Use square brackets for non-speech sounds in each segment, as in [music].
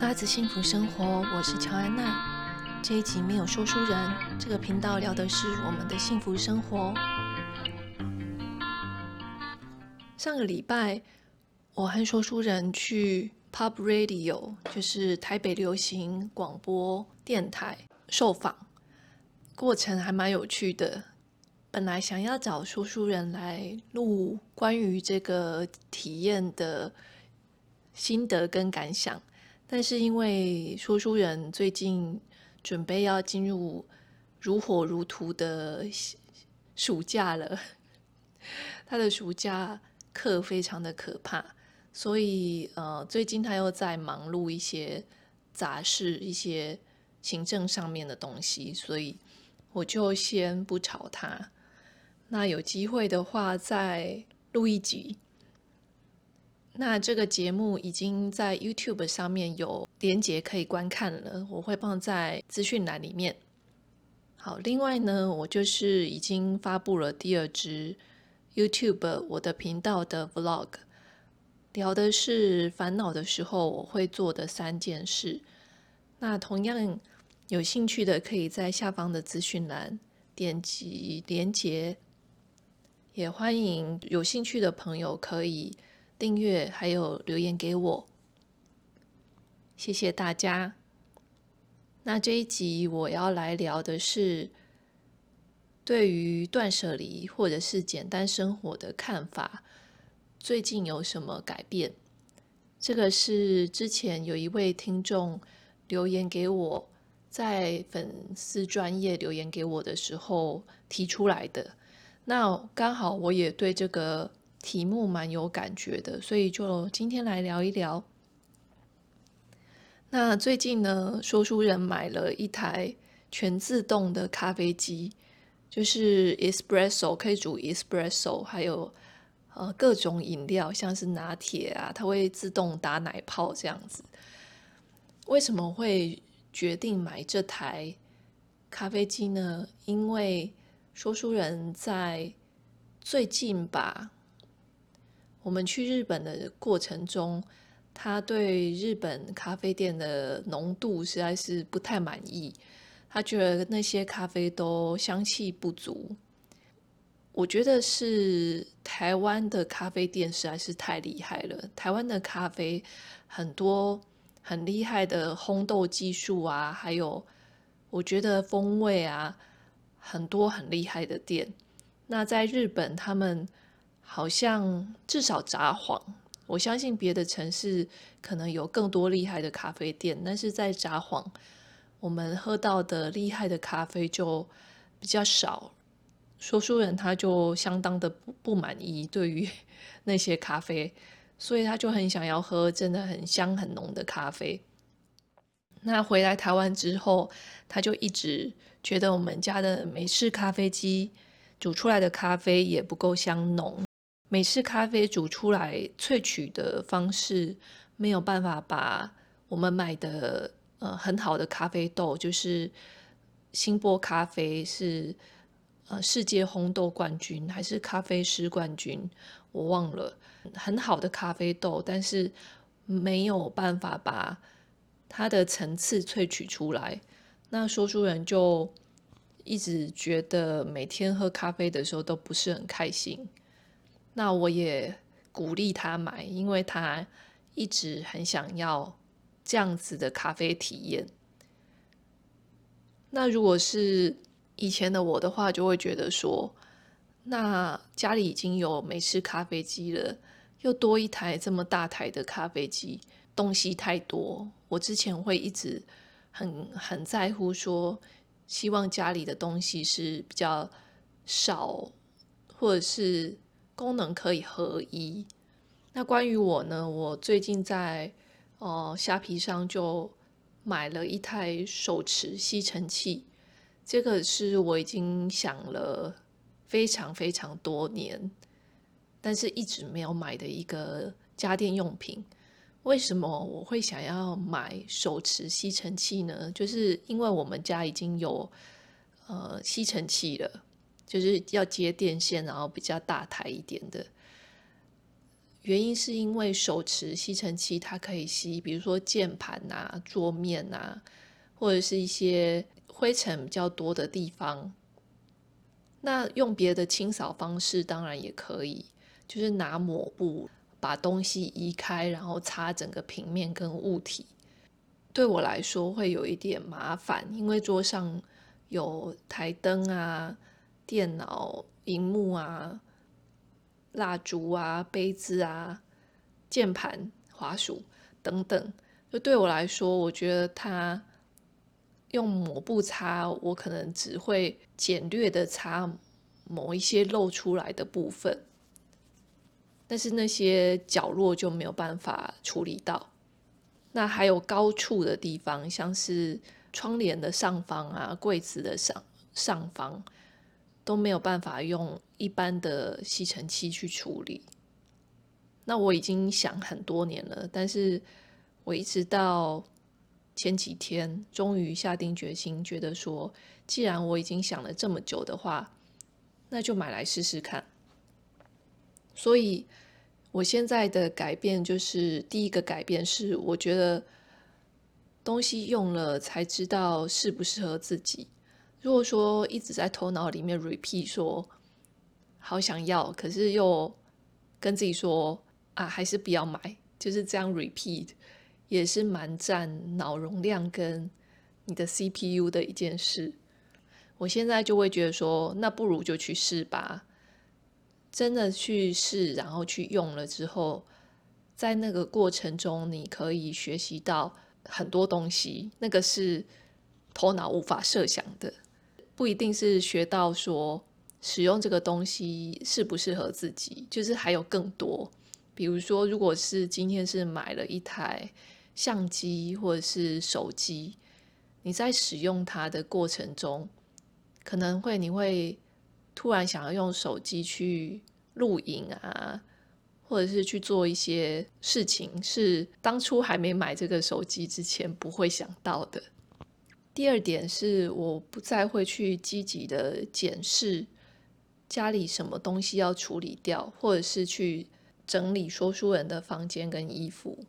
拉子幸福生活，我是乔安娜。这一集没有说书人，这个频道聊的是我们的幸福生活。上个礼拜，我和说书人去 Pub Radio，就是台北流行广播电台受访，过程还蛮有趣的。本来想要找说书人来录关于这个体验的心得跟感想，但是因为说书人最近准备要进入如火如荼的暑假了，[laughs] 他的暑假课非常的可怕，所以呃，最近他又在忙碌一些杂事、一些行政上面的东西，所以我就先不吵他。那有机会的话，再录一集。那这个节目已经在 YouTube 上面有连接可以观看了，我会放在资讯栏里面。好，另外呢，我就是已经发布了第二支 YouTube 我的频道的 Vlog，聊的是烦恼的时候我会做的三件事。那同样有兴趣的，可以在下方的资讯栏点击连接。也欢迎有兴趣的朋友可以订阅，还有留言给我，谢谢大家。那这一集我要来聊的是对于断舍离或者是简单生活的看法，最近有什么改变？这个是之前有一位听众留言给我，在粉丝专业留言给我的时候提出来的。那刚好我也对这个题目蛮有感觉的，所以就今天来聊一聊。那最近呢，说书人买了一台全自动的咖啡机，就是 espresso 可以煮 espresso，还有呃各种饮料，像是拿铁啊，它会自动打奶泡这样子。为什么会决定买这台咖啡机呢？因为说书人在最近吧，我们去日本的过程中，他对日本咖啡店的浓度实在是不太满意，他觉得那些咖啡都香气不足。我觉得是台湾的咖啡店实在是太厉害了，台湾的咖啡很多很厉害的烘豆技术啊，还有我觉得风味啊。很多很厉害的店，那在日本，他们好像至少札幌，我相信别的城市可能有更多厉害的咖啡店，但是在札幌，我们喝到的厉害的咖啡就比较少。说书人他就相当的不不满意对于 [laughs] 那些咖啡，所以他就很想要喝真的很香很浓的咖啡。那回来台湾之后，他就一直觉得我们家的美式咖啡机煮出来的咖啡也不够香浓，美式咖啡煮出来萃取的方式没有办法把我们买的呃很好的咖啡豆，就是星波咖啡是呃世界烘豆冠军还是咖啡师冠军，我忘了，很好的咖啡豆，但是没有办法把。它的层次萃取出来，那说书人就一直觉得每天喝咖啡的时候都不是很开心。那我也鼓励他买，因为他一直很想要这样子的咖啡体验。那如果是以前的我的话，就会觉得说，那家里已经有美式咖啡机了，又多一台这么大台的咖啡机。东西太多，我之前会一直很很在乎说，希望家里的东西是比较少，或者是功能可以合一。那关于我呢，我最近在呃虾皮上就买了一台手持吸尘器，这个是我已经想了非常非常多年，但是一直没有买的一个家电用品。为什么我会想要买手持吸尘器呢？就是因为我们家已经有呃吸尘器了，就是要接电线，然后比较大台一点的。原因是因为手持吸尘器它可以吸，比如说键盘啊、桌面啊，或者是一些灰尘比较多的地方。那用别的清扫方式当然也可以，就是拿抹布把东西移开，然后擦整个平面跟物体。对我来说会有一点麻烦，因为桌上有台灯啊、电脑荧幕啊。蜡烛啊、杯子啊、键盘、滑鼠等等，就对我来说，我觉得它用抹布擦，我可能只会简略的擦某一些露出来的部分，但是那些角落就没有办法处理到。那还有高处的地方，像是窗帘的上方啊、柜子的上上方。都没有办法用一般的吸尘器去处理。那我已经想很多年了，但是我一直到前几天，终于下定决心，觉得说，既然我已经想了这么久的话，那就买来试试看。所以，我现在的改变就是，第一个改变是，我觉得东西用了才知道适不适合自己。如果说一直在头脑里面 repeat 说好想要，可是又跟自己说啊，还是不要买，就是这样 repeat 也是蛮占脑容量跟你的 CPU 的一件事。我现在就会觉得说，那不如就去试吧，真的去试，然后去用了之后，在那个过程中，你可以学习到很多东西，那个是头脑无法设想的。不一定是学到说使用这个东西适不适合自己，就是还有更多。比如说，如果是今天是买了一台相机或者是手机，你在使用它的过程中，可能会你会突然想要用手机去录影啊，或者是去做一些事情，是当初还没买这个手机之前不会想到的。第二点是，我不再会去积极的检视家里什么东西要处理掉，或者是去整理说书人的房间跟衣服。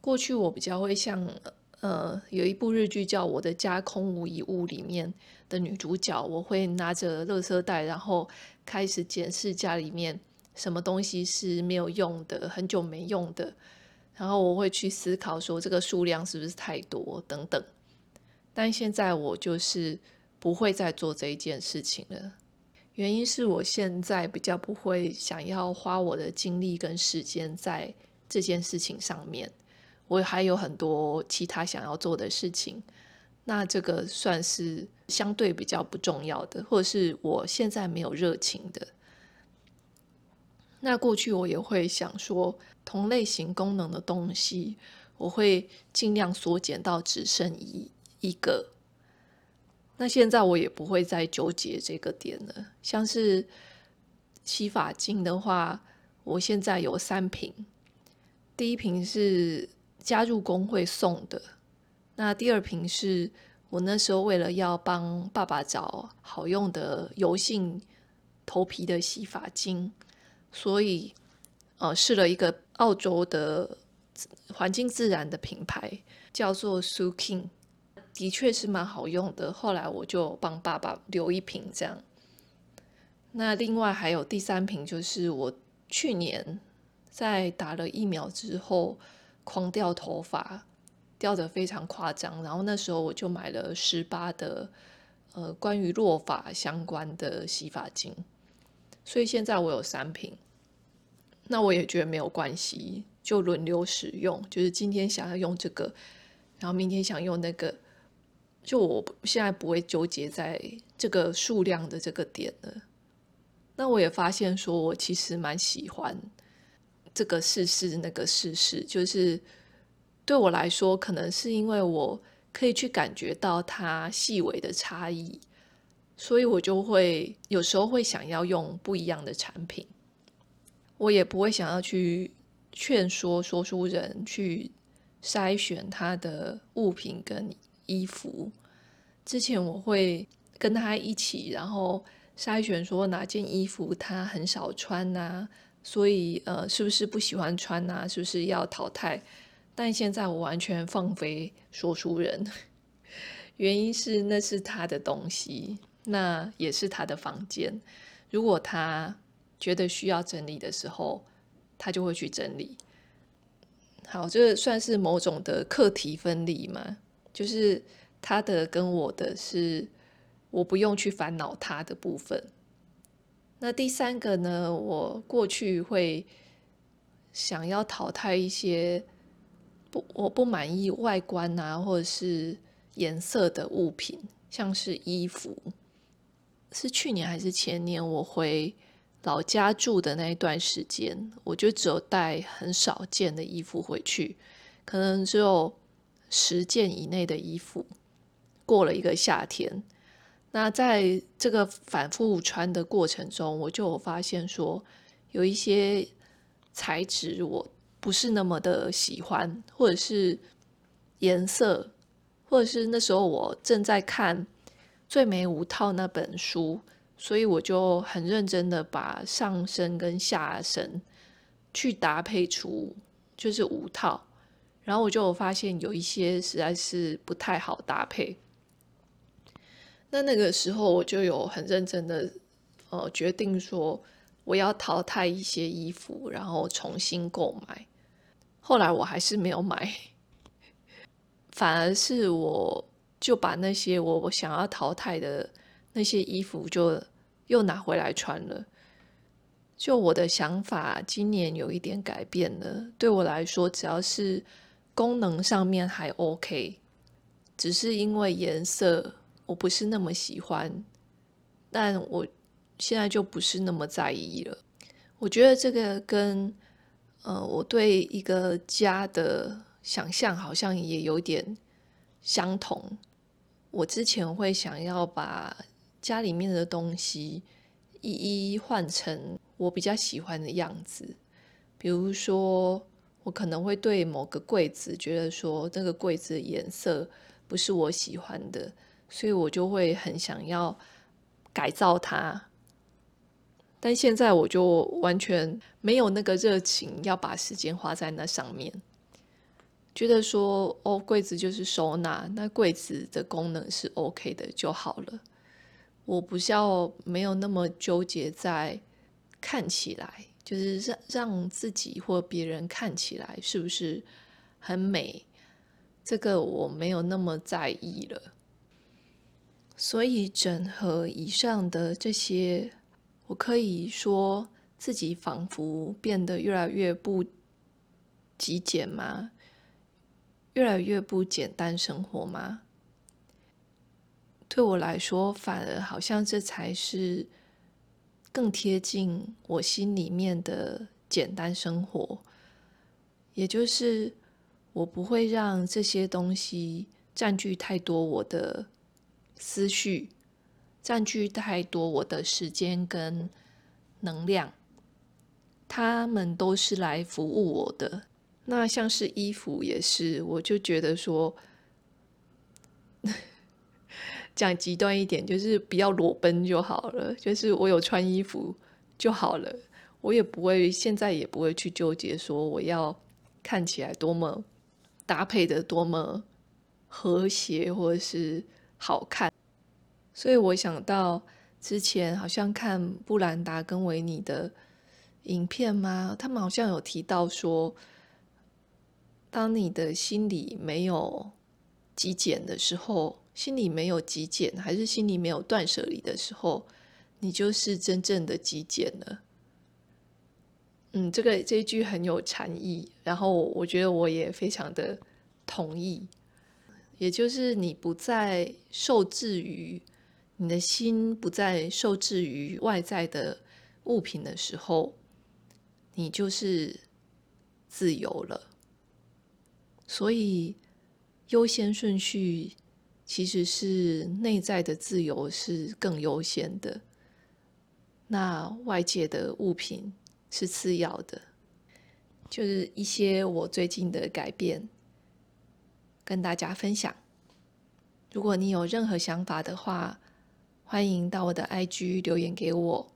过去我比较会像，呃，有一部日剧叫《我的家空无一物》里面的女主角，我会拿着垃圾袋，然后开始检视家里面什么东西是没有用的、很久没用的，然后我会去思考说这个数量是不是太多等等。但现在我就是不会再做这一件事情了，原因是我现在比较不会想要花我的精力跟时间在这件事情上面，我还有很多其他想要做的事情，那这个算是相对比较不重要的，或者是我现在没有热情的。那过去我也会想说，同类型功能的东西，我会尽量缩减到只剩一。一个，那现在我也不会再纠结这个点了。像是洗发精的话，我现在有三瓶，第一瓶是加入工会送的，那第二瓶是我那时候为了要帮爸爸找好用的油性头皮的洗发精，所以呃试了一个澳洲的环境自然的品牌，叫做 Sukin。的确是蛮好用的，后来我就帮爸爸留一瓶这样。那另外还有第三瓶，就是我去年在打了疫苗之后狂掉头发，掉得非常夸张，然后那时候我就买了十八的呃关于落发相关的洗发精，所以现在我有三瓶。那我也觉得没有关系，就轮流使用，就是今天想要用这个，然后明天想用那个。就我现在不会纠结在这个数量的这个点了。那我也发现说，我其实蛮喜欢这个试试那个试试，就是对我来说，可能是因为我可以去感觉到它细微的差异，所以我就会有时候会想要用不一样的产品。我也不会想要去劝说说书人去筛选他的物品跟。衣服之前我会跟他一起，然后筛选说哪件衣服他很少穿呐，所以呃，是不是不喜欢穿啊？是不是要淘汰？但现在我完全放飞说书人，[laughs] 原因是那是他的东西，那也是他的房间。如果他觉得需要整理的时候，他就会去整理。好，这算是某种的课题分离嘛？就是他的跟我的是，我不用去烦恼他的部分。那第三个呢？我过去会想要淘汰一些不我不满意外观啊，或者是颜色的物品，像是衣服。是去年还是前年？我回。老家住的那一段时间，我就只有带很少件的衣服回去，可能只有十件以内的衣服。过了一个夏天，那在这个反复穿的过程中，我就发现说，有一些材质我不是那么的喜欢，或者是颜色，或者是那时候我正在看《最美五套》那本书。所以我就很认真的把上身跟下身去搭配出就是五套，然后我就发现有一些实在是不太好搭配。那那个时候我就有很认真的呃决定说我要淘汰一些衣服，然后重新购买。后来我还是没有买，反而是我就把那些我我想要淘汰的那些衣服就。又拿回来穿了，就我的想法，今年有一点改变了。对我来说，只要是功能上面还 OK，只是因为颜色我不是那么喜欢，但我现在就不是那么在意了。我觉得这个跟呃我对一个家的想象好像也有点相同。我之前会想要把。家里面的东西一一换成我比较喜欢的样子，比如说，我可能会对某个柜子觉得说这个柜子颜色不是我喜欢的，所以我就会很想要改造它。但现在我就完全没有那个热情要把时间花在那上面，觉得说哦，柜子就是收纳，那柜子的功能是 OK 的就好了。我不需要没有那么纠结在看起来，就是让让自己或别人看起来是不是很美，这个我没有那么在意了。所以整合以上的这些，我可以说自己仿佛变得越来越不极简吗？越来越不简单生活吗？对我来说，反而好像这才是更贴近我心里面的简单生活。也就是我不会让这些东西占据太多我的思绪，占据太多我的时间跟能量。他们都是来服务我的。那像是衣服也是，我就觉得说。讲极端一点，就是不要裸奔就好了。就是我有穿衣服就好了，我也不会现在也不会去纠结说我要看起来多么搭配的多么和谐或者是好看。所以我想到之前好像看布兰达跟维尼的影片吗？他们好像有提到说，当你的心里没有极简的时候。心里没有极简，还是心里没有断舍离的时候，你就是真正的极简了。嗯，这个这句很有禅意，然后我觉得我也非常的同意。也就是你不再受制于你的心，不再受制于外在的物品的时候，你就是自由了。所以优先顺序。其实是内在的自由是更优先的那外界的物品是次要的。就是一些我最近的改变跟大家分享。如果你有任何想法的话欢迎到我的 ig 留言给我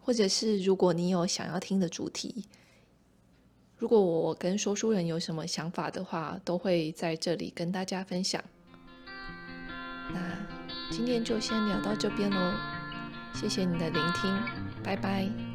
或者是如果你有想要听的主题如果我跟说书人有什么想法的话都会在这里跟大家分享。那今天就先聊到这边喽谢谢你的聆听拜拜。